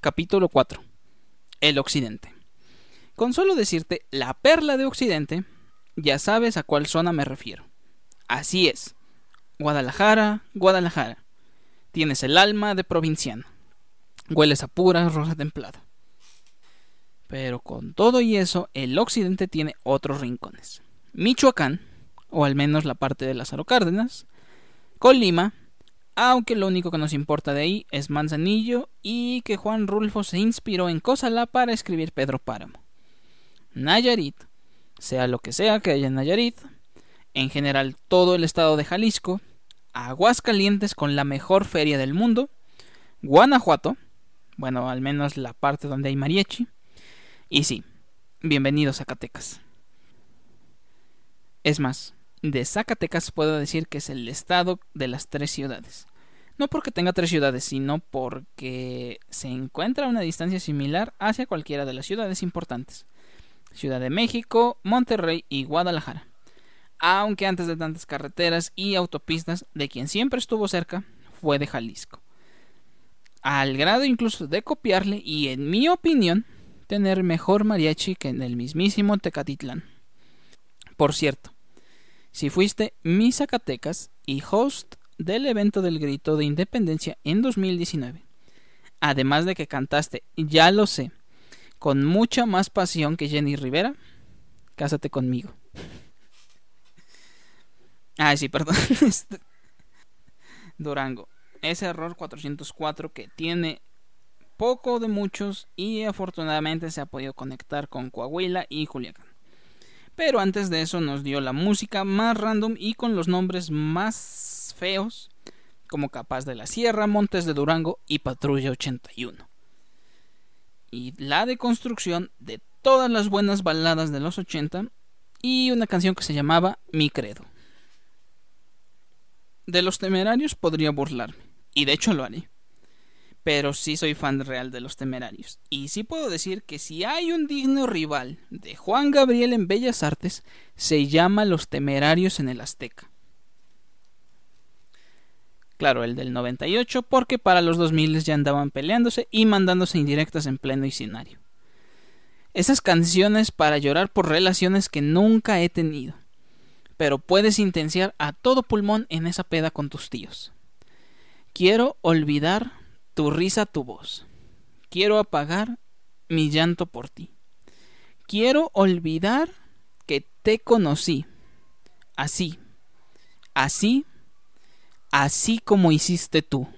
Capítulo 4. El Occidente. Con solo decirte la perla de Occidente, ya sabes a cuál zona me refiero. Así es. Guadalajara, Guadalajara. Tienes el alma de provinciano. Hueles a pura rosa templada. Pero con todo y eso, el occidente tiene otros rincones. Michoacán, o al menos la parte de Lázaro Cárdenas, Colima, aunque lo único que nos importa de ahí es Manzanillo y que Juan Rulfo se inspiró en Cósala para escribir Pedro Páramo. Nayarit, sea lo que sea que haya en Nayarit, en general todo el estado de Jalisco, Aguascalientes con la mejor feria del mundo, Guanajuato, bueno, al menos la parte donde hay mariachi, y sí, bienvenidos a Zacatecas. Es más, de Zacatecas puedo decir que es el estado de las tres ciudades. No porque tenga tres ciudades, sino porque se encuentra a una distancia similar hacia cualquiera de las ciudades importantes. Ciudad de México, Monterrey y Guadalajara. Aunque antes de tantas carreteras y autopistas, de quien siempre estuvo cerca fue de Jalisco. Al grado incluso de copiarle y, en mi opinión, tener mejor mariachi que en el mismísimo Tecatitlán. Por cierto, si fuiste mi Zacatecas y host del evento del grito de independencia en 2019, además de que cantaste, ya lo sé, con mucha más pasión que Jenny Rivera, cásate conmigo. Ah, sí, perdón. Este, Durango. Ese error 404 que tiene poco de muchos y afortunadamente se ha podido conectar con Coahuila y Culiacán. Pero antes de eso nos dio la música más random y con los nombres más feos, como Capaz de la Sierra, Montes de Durango y Patrulla 81. Y la deconstrucción de todas las buenas baladas de los 80 y una canción que se llamaba Mi Credo. De los temerarios podría burlarme, y de hecho lo haré pero sí soy fan real de los temerarios. Y sí puedo decir que si hay un digno rival de Juan Gabriel en Bellas Artes, se llama Los Temerarios en el Azteca. Claro, el del 98, porque para los 2000 ya andaban peleándose y mandándose indirectas en pleno escenario. Esas canciones para llorar por relaciones que nunca he tenido, pero puedes intenciar a todo pulmón en esa peda con tus tíos. Quiero olvidar tu risa, tu voz. Quiero apagar mi llanto por ti. Quiero olvidar que te conocí. Así, así, así como hiciste tú.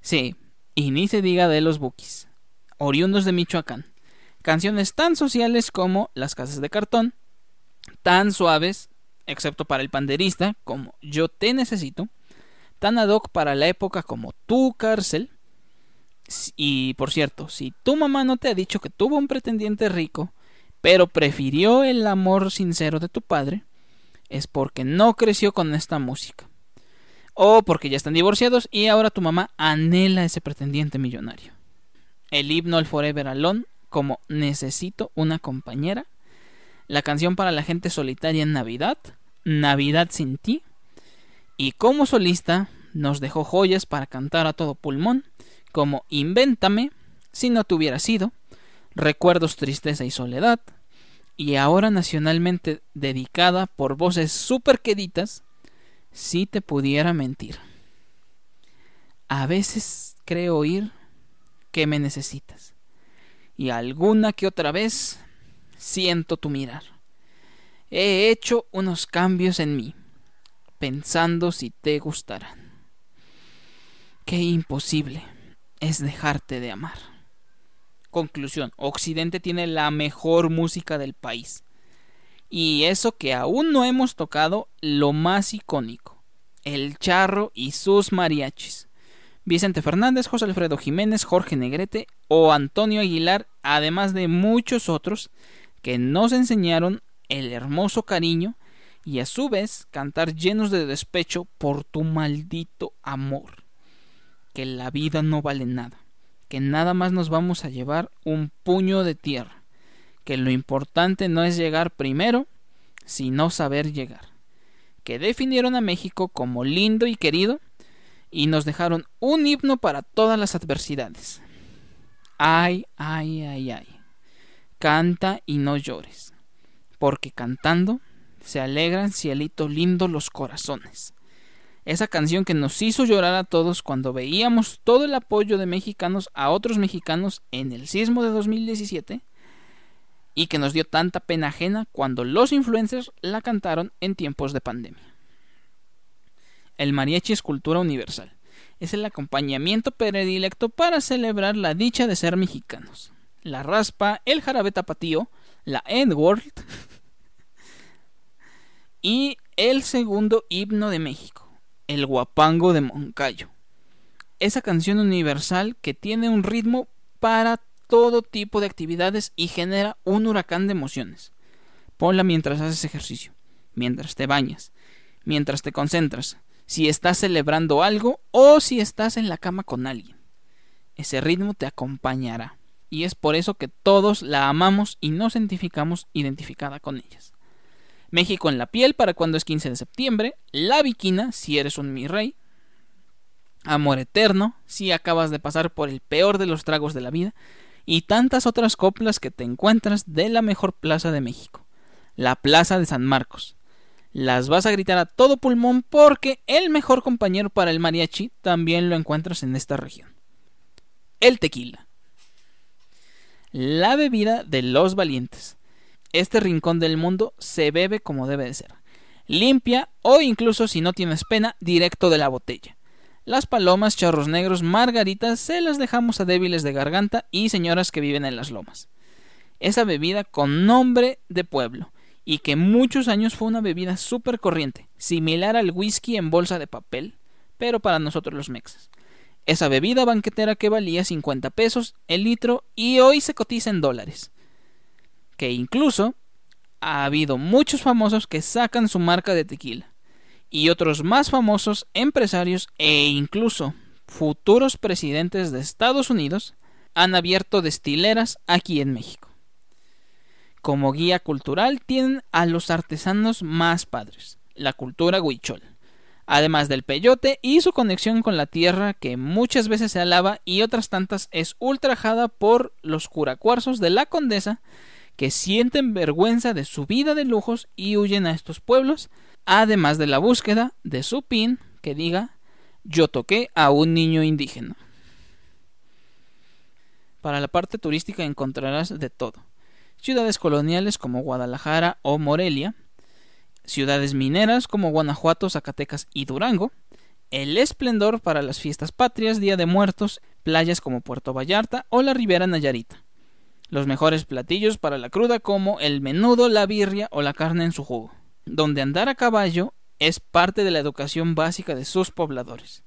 Sí, y ni se diga de los bookies, oriundos de Michoacán. Canciones tan sociales como Las casas de cartón, tan suaves, excepto para el panderista, como Yo te necesito, tan ad hoc para la época como tu cárcel. Y por cierto, si tu mamá no te ha dicho que tuvo un pretendiente rico, pero prefirió el amor sincero de tu padre, es porque no creció con esta música. O porque ya están divorciados y ahora tu mamá anhela ese pretendiente millonario. El himno al Forever Alone como Necesito una compañera. La canción para la gente solitaria en Navidad. Navidad sin ti y como solista nos dejó joyas para cantar a todo pulmón, como Invéntame, si no te hubiera sido, Recuerdos, Tristeza y Soledad, y ahora nacionalmente dedicada por voces super queditas, Si te pudiera mentir. A veces creo oír que me necesitas, y alguna que otra vez siento tu mirar. He hecho unos cambios en mí pensando si te gustarán. Qué imposible es dejarte de amar. Conclusión, Occidente tiene la mejor música del país. Y eso que aún no hemos tocado lo más icónico, el charro y sus mariachis. Vicente Fernández, José Alfredo Jiménez, Jorge Negrete o Antonio Aguilar, además de muchos otros que nos enseñaron el hermoso cariño y a su vez cantar llenos de despecho por tu maldito amor. Que la vida no vale nada, que nada más nos vamos a llevar un puño de tierra, que lo importante no es llegar primero, sino saber llegar. Que definieron a México como lindo y querido, y nos dejaron un himno para todas las adversidades. Ay, ay, ay, ay. Canta y no llores, porque cantando se alegran cielito lindo los corazones. Esa canción que nos hizo llorar a todos cuando veíamos todo el apoyo de mexicanos a otros mexicanos en el sismo de 2017 y que nos dio tanta pena ajena cuando los influencers la cantaron en tiempos de pandemia. El mariachi es cultura universal. Es el acompañamiento predilecto para celebrar la dicha de ser mexicanos. La raspa, el jarabe tapatío, la N-World y el segundo himno de México, el guapango de Moncayo. Esa canción universal que tiene un ritmo para todo tipo de actividades y genera un huracán de emociones. Ponla mientras haces ejercicio, mientras te bañas, mientras te concentras, si estás celebrando algo o si estás en la cama con alguien. Ese ritmo te acompañará y es por eso que todos la amamos y nos identificamos identificada con ellas. México en la piel para cuando es 15 de septiembre, La Viquina si eres un mi rey, Amor eterno si acabas de pasar por el peor de los tragos de la vida y tantas otras coplas que te encuentras de la mejor plaza de México, la Plaza de San Marcos. Las vas a gritar a todo pulmón porque el mejor compañero para el mariachi también lo encuentras en esta región. El tequila. La bebida de los valientes. Este rincón del mundo se bebe como debe de ser. Limpia o incluso si no tienes pena, directo de la botella. Las palomas, charros negros, margaritas se las dejamos a débiles de garganta y señoras que viven en las lomas. Esa bebida con nombre de pueblo y que muchos años fue una bebida súper corriente, similar al whisky en bolsa de papel, pero para nosotros los mexas. Esa bebida banquetera que valía 50 pesos el litro y hoy se cotiza en dólares. Que incluso ha habido muchos famosos que sacan su marca de tequila y otros más famosos empresarios e incluso futuros presidentes de Estados Unidos han abierto destileras aquí en México. Como guía cultural tienen a los artesanos más padres, la cultura huichol, además del peyote y su conexión con la tierra que muchas veces se alaba y otras tantas es ultrajada por los curacuarzos de la condesa que sienten vergüenza de su vida de lujos y huyen a estos pueblos además de la búsqueda de su pin que diga yo toqué a un niño indígena. Para la parte turística encontrarás de todo. Ciudades coloniales como Guadalajara o Morelia, ciudades mineras como Guanajuato, Zacatecas y Durango, el esplendor para las fiestas patrias, Día de Muertos, playas como Puerto Vallarta o la Ribera Nayarita. Los mejores platillos para la cruda como el menudo, la birria o la carne en su jugo donde andar a caballo es parte de la educación básica de sus pobladores,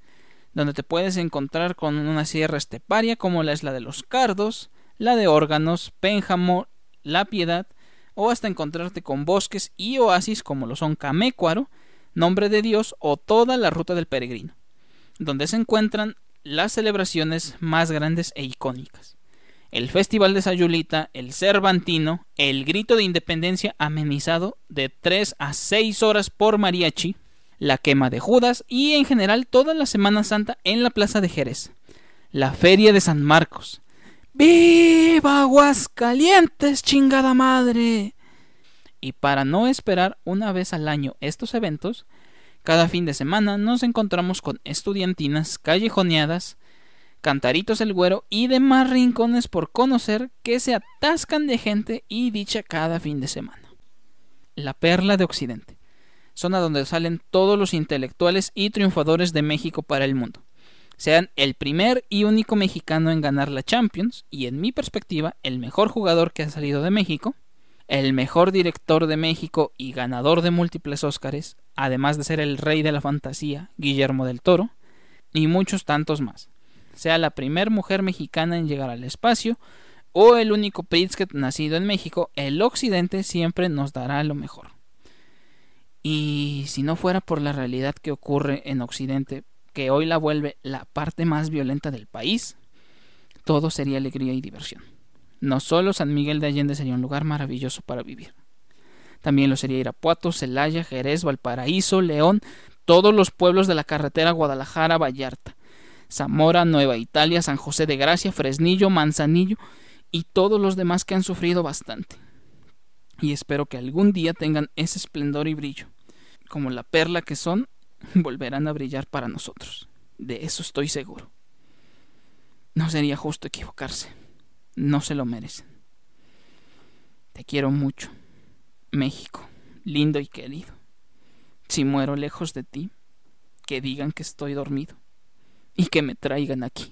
donde te puedes encontrar con una sierra esteparia como la isla de los Cardos, la de Órganos, Pénjamo, La Piedad, o hasta encontrarte con bosques y oasis como lo son Camécuaro, Nombre de Dios o toda la ruta del peregrino, donde se encuentran las celebraciones más grandes e icónicas el Festival de Sayulita, el Cervantino, el Grito de Independencia amenizado de 3 a 6 horas por mariachi, la quema de Judas y en general toda la Semana Santa en la Plaza de Jerez, la Feria de San Marcos. ¡Viva Aguascalientes, chingada madre! Y para no esperar una vez al año estos eventos, cada fin de semana nos encontramos con estudiantinas callejoneadas, Cantaritos el Güero y demás rincones por conocer que se atascan de gente y dicha cada fin de semana. La Perla de Occidente, zona donde salen todos los intelectuales y triunfadores de México para el mundo. Sean el primer y único mexicano en ganar la Champions y en mi perspectiva el mejor jugador que ha salido de México, el mejor director de México y ganador de múltiples Óscares, además de ser el rey de la fantasía, Guillermo del Toro, y muchos tantos más sea la primera mujer mexicana en llegar al espacio o el único Pritzker nacido en México, el occidente siempre nos dará lo mejor. Y si no fuera por la realidad que ocurre en occidente, que hoy la vuelve la parte más violenta del país, todo sería alegría y diversión. No solo San Miguel de Allende sería un lugar maravilloso para vivir. También lo sería Irapuato, Celaya, Jerez, Valparaíso, León, todos los pueblos de la carretera Guadalajara-Vallarta, Zamora, Nueva Italia, San José de Gracia, Fresnillo, Manzanillo y todos los demás que han sufrido bastante. Y espero que algún día tengan ese esplendor y brillo. Como la perla que son, volverán a brillar para nosotros. De eso estoy seguro. No sería justo equivocarse. No se lo merecen. Te quiero mucho, México, lindo y querido. Si muero lejos de ti, que digan que estoy dormido y que me traigan aquí.